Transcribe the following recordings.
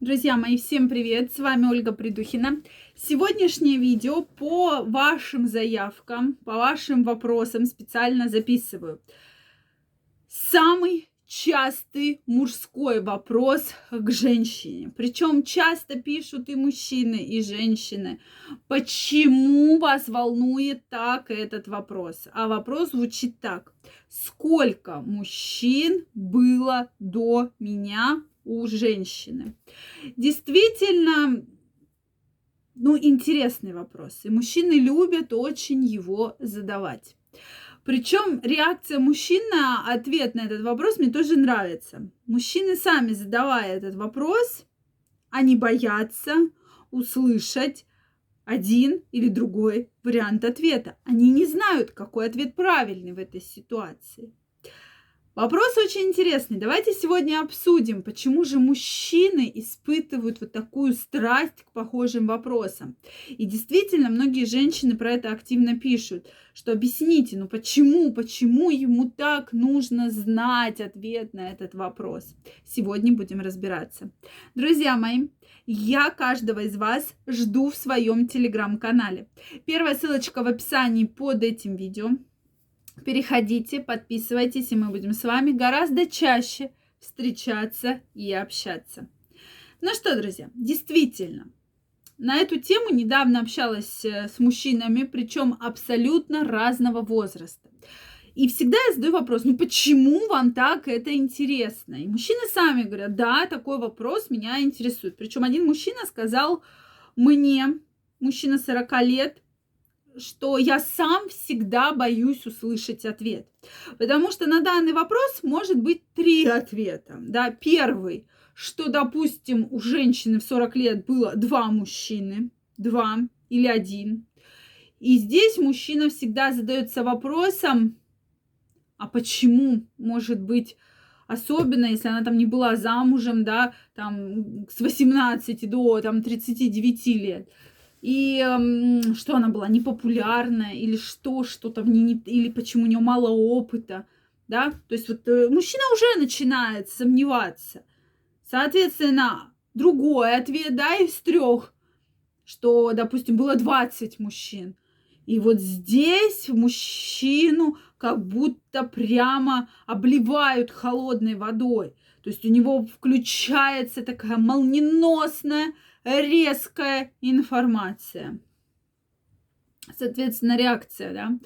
Друзья мои, всем привет! С вами Ольга Придухина. Сегодняшнее видео по вашим заявкам, по вашим вопросам специально записываю. Самый частый мужской вопрос к женщине. Причем часто пишут и мужчины, и женщины. Почему вас волнует так этот вопрос? А вопрос звучит так. Сколько мужчин было до меня у женщины. Действительно, ну, интересный вопрос. И мужчины любят очень его задавать. Причем реакция мужчин на ответ на этот вопрос мне тоже нравится. Мужчины сами задавая этот вопрос, они боятся услышать один или другой вариант ответа. Они не знают, какой ответ правильный в этой ситуации. Вопрос очень интересный. Давайте сегодня обсудим, почему же мужчины испытывают вот такую страсть к похожим вопросам. И действительно, многие женщины про это активно пишут, что объясните, ну почему, почему ему так нужно знать ответ на этот вопрос. Сегодня будем разбираться. Друзья мои, я каждого из вас жду в своем телеграм-канале. Первая ссылочка в описании под этим видео. Переходите, подписывайтесь, и мы будем с вами гораздо чаще встречаться и общаться. Ну что, друзья, действительно, на эту тему недавно общалась э, с мужчинами, причем абсолютно разного возраста. И всегда я задаю вопрос, ну почему вам так это интересно? И мужчины сами говорят, да, такой вопрос меня интересует. Причем один мужчина сказал мне, мужчина 40 лет, что я сам всегда боюсь услышать ответ. Потому что на данный вопрос может быть три ответа. Да? Первый, что, допустим, у женщины в 40 лет было два мужчины, два или один. И здесь мужчина всегда задается вопросом, а почему может быть особенно если она там не была замужем, да, там с 18 до там 39 лет и что она была непопулярная, или что, что-то в ней, не, или почему у нее мало опыта, да, то есть вот э, мужчина уже начинает сомневаться. Соответственно, другой ответ, да, из трех, что, допустим, было 20 мужчин. И вот здесь мужчину как будто прямо обливают холодной водой. То есть у него включается такая молниеносная резкая информация. Соответственно, реакция, да.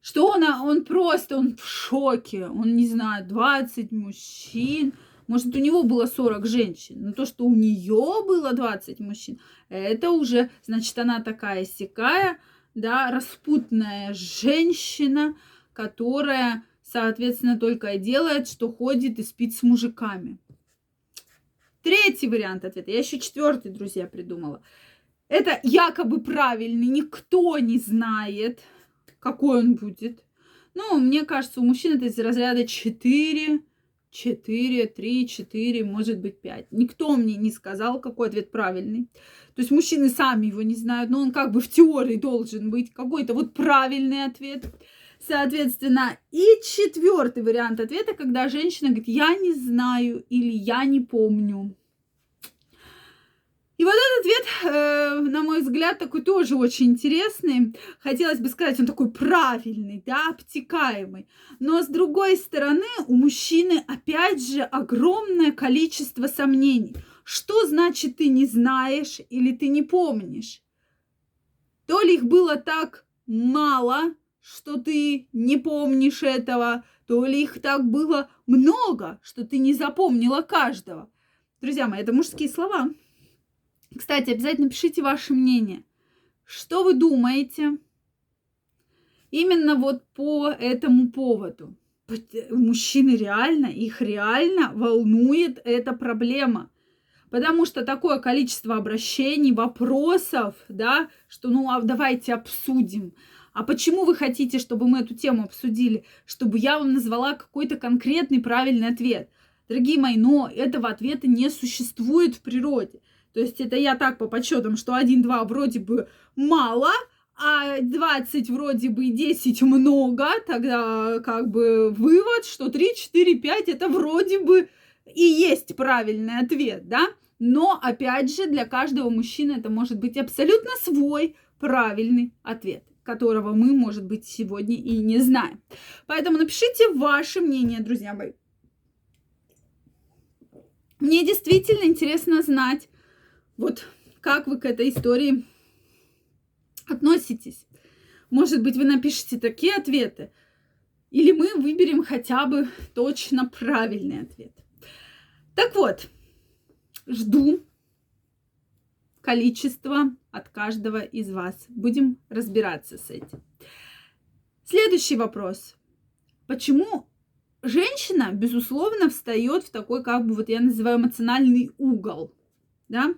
Что он, он просто, он в шоке, он, не знаю, 20 мужчин, может, у него было 40 женщин, но то, что у нее было 20 мужчин, это уже, значит, она такая сякая, да, распутная женщина, которая, соответственно, только и делает, что ходит и спит с мужиками. Третий вариант ответа. Я еще четвертый, друзья, придумала. Это якобы правильный, никто не знает, какой он будет. Ну, мне кажется, у мужчин это из разряда 4, 4, 3, 4, может быть 5. Никто мне не сказал, какой ответ правильный. То есть мужчины сами его не знают, но он как бы в теории должен быть какой-то вот правильный ответ. Соответственно, и четвертый вариант ответа, когда женщина говорит, я не знаю или я не помню. И вот этот ответ, э, на мой взгляд, такой тоже очень интересный. Хотелось бы сказать, он такой правильный, да, обтекаемый. Но с другой стороны, у мужчины опять же огромное количество сомнений. Что значит ты не знаешь или ты не помнишь? То ли их было так мало, что ты не помнишь этого, то ли их так было много, что ты не запомнила каждого. Друзья мои, это мужские слова. Кстати, обязательно пишите ваше мнение. Что вы думаете именно вот по этому поводу? Мужчины реально, их реально волнует эта проблема. Потому что такое количество обращений, вопросов, да, что ну а давайте обсудим. А почему вы хотите, чтобы мы эту тему обсудили? Чтобы я вам назвала какой-то конкретный правильный ответ. Дорогие мои, но этого ответа не существует в природе. То есть это я так по подсчетам, что 1-2 вроде бы мало, а 20 вроде бы 10 много, тогда как бы вывод, что 3, 4, 5 это вроде бы и есть правильный ответ, да? Но, опять же, для каждого мужчины это может быть абсолютно свой правильный ответ которого мы, может быть, сегодня и не знаем. Поэтому напишите ваше мнение, друзья мои. Мне действительно интересно знать, вот как вы к этой истории относитесь. Может быть, вы напишите такие ответы, или мы выберем хотя бы точно правильный ответ. Так вот, жду количество от каждого из вас. Будем разбираться с этим. Следующий вопрос. Почему женщина, безусловно, встает в такой, как бы, вот я называю эмоциональный угол, да,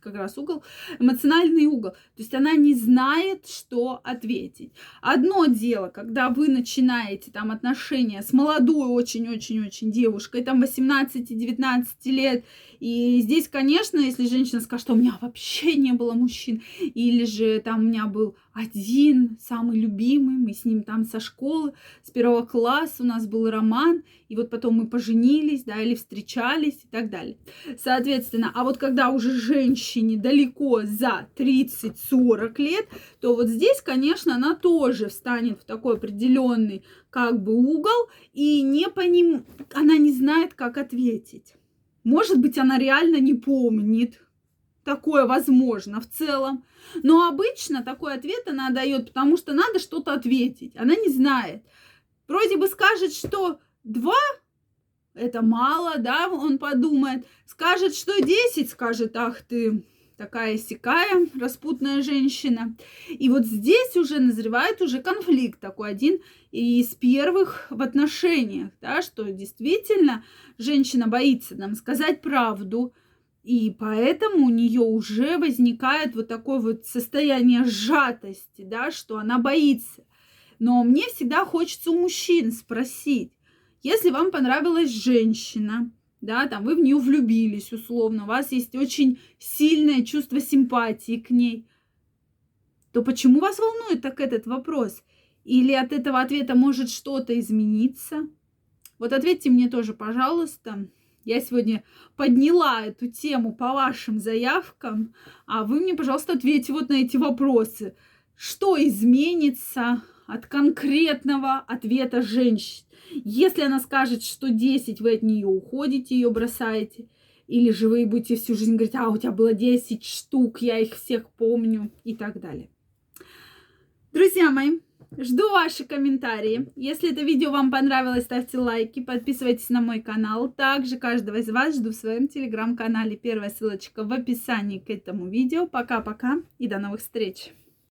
как раз угол, эмоциональный угол. То есть она не знает, что ответить. Одно дело, когда вы начинаете там отношения с молодой очень-очень-очень девушкой, там 18-19 лет, и здесь, конечно, если женщина скажет, что у меня вообще не было мужчин, или же там у меня был один, самый любимый, мы с ним там со школы, с первого класса у нас был роман, и вот потом мы поженились, да, или встречались и так далее. Соответственно, а вот когда уже женщине далеко за 30-40 лет, то вот здесь, конечно, она тоже встанет в такой определенный как бы угол и не по ним, она не знает, как ответить. Может быть, она реально не помнит. Такое возможно в целом. Но обычно такой ответ она дает, потому что надо что-то ответить. Она не знает. Вроде бы скажет, что два это мало, да, он подумает. Скажет, что десять, скажет, ах ты, такая сякая распутная женщина. И вот здесь уже назревает уже конфликт такой один из первых в отношениях, да, что действительно женщина боится нам сказать правду, и поэтому у нее уже возникает вот такое вот состояние сжатости, да, что она боится. Но мне всегда хочется у мужчин спросить, если вам понравилась женщина, да, там вы в нее влюбились условно, у вас есть очень сильное чувство симпатии к ней, то почему вас волнует так этот вопрос? Или от этого ответа может что-то измениться? Вот ответьте мне тоже, пожалуйста. Я сегодня подняла эту тему по вашим заявкам, а вы мне, пожалуйста, ответьте вот на эти вопросы. Что изменится от конкретного ответа женщины? Если она скажет, что 10, вы от нее уходите, ее бросаете, или же вы будете всю жизнь говорить, а у тебя было 10 штук, я их всех помню и так далее. Друзья мои, жду ваши комментарии. Если это видео вам понравилось, ставьте лайки, подписывайтесь на мой канал. Также каждого из вас жду в своем телеграм-канале. Первая ссылочка в описании к этому видео. Пока-пока и до новых встреч!